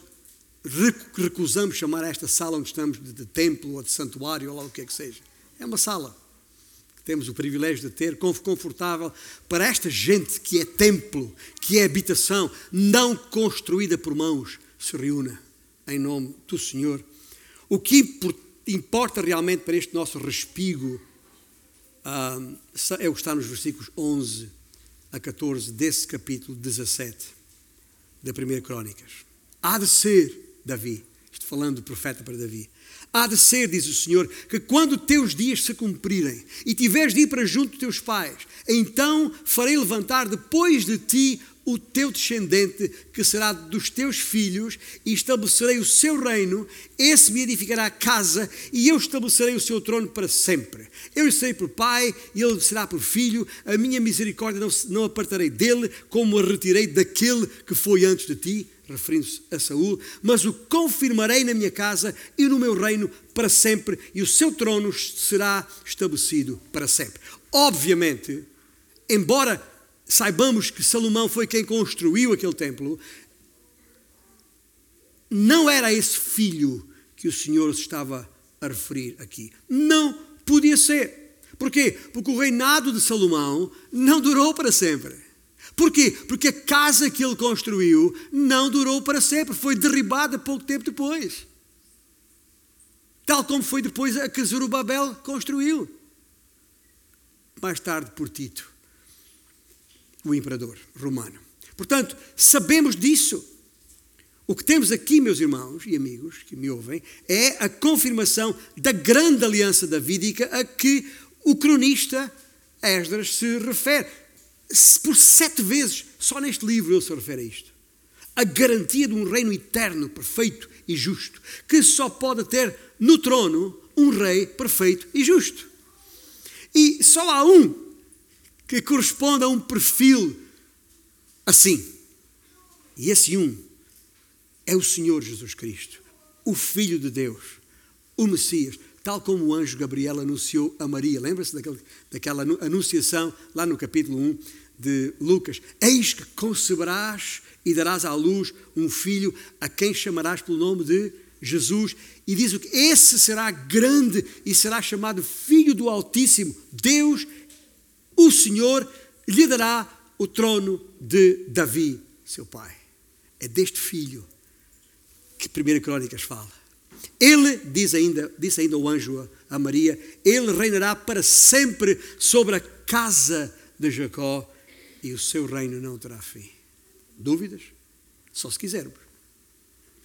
recusamos chamar esta sala onde estamos de, de templo ou de santuário ou lá o que é que seja. É uma sala que temos o privilégio de ter, confortável para esta gente que é templo, que é habitação, não construída por mãos, se reúna em nome do Senhor. O que importa realmente para este nosso respigo ah, é o que está nos versículos 11 a 14 desse capítulo 17 da Primeira Crónicas. Há de ser Davi. Estou falando do profeta para Davi. Há de ser, diz o Senhor, que quando teus dias se cumprirem e tiveres de ir para junto dos teus pais, então farei levantar depois de ti o teu descendente, que será dos teus filhos, e estabelecerei o seu reino, esse me edificará a casa, e eu estabelecerei o seu trono para sempre. Eu lhe serei por pai, e ele será por filho, a minha misericórdia não, não apartarei dele, como a retirei daquele que foi antes de ti referindo-se a Saul, mas o confirmarei na minha casa e no meu reino para sempre, e o seu trono será estabelecido para sempre. Obviamente, embora saibamos que Salomão foi quem construiu aquele templo, não era esse filho que o Senhor se estava a referir aqui. Não podia ser. Porquê? Porque o reinado de Salomão não durou para sempre. Porquê? Porque a casa que ele construiu não durou para sempre, foi derribada pouco tempo depois. Tal como foi depois a que Zorobabel construiu. Mais tarde por Tito, o imperador romano. Portanto, sabemos disso. O que temos aqui, meus irmãos e amigos que me ouvem, é a confirmação da grande aliança davídica a que o cronista Esdras se refere por sete vezes, só neste livro ele se refere a isto. A garantia de um reino eterno, perfeito e justo, que só pode ter no trono um rei perfeito e justo. E só há um que corresponde a um perfil assim. E esse um é o Senhor Jesus Cristo, o Filho de Deus, o Messias, tal como o anjo Gabriel anunciou a Maria. Lembra-se daquela anunciação lá no capítulo 1 de Lucas: Eis que conceberás e darás à luz um filho a quem chamarás pelo nome de Jesus. E diz o que? Esse será grande e será chamado Filho do Altíssimo. Deus, o Senhor, lhe dará o trono de Davi, seu pai. É deste filho que 1 Crónicas fala. Ele, diz ainda, disse ainda o anjo a Maria, ele reinará para sempre sobre a casa de Jacó e o seu reino não terá fim. Dúvidas? Só se quisermos.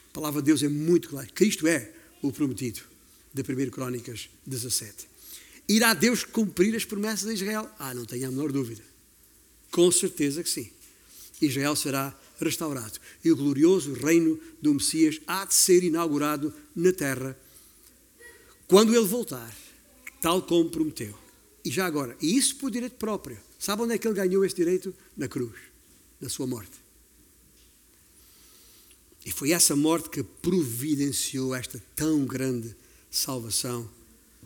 A palavra de Deus é muito clara. Cristo é o prometido, de 1 Crónicas 17. Irá Deus cumprir as promessas de Israel? Ah, não tenha a menor dúvida. Com certeza que sim. Israel será restaurado e o glorioso reino do Messias há de ser inaugurado na terra quando ele voltar, tal como prometeu. E já agora, e isso por direito próprio. Sabe onde é que ele ganhou esse direito? Na cruz, na sua morte. E foi essa morte que providenciou esta tão grande salvação,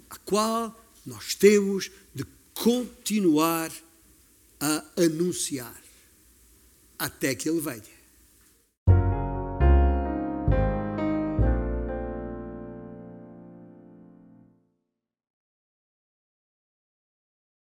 a qual nós temos de continuar a anunciar até que Ele venha.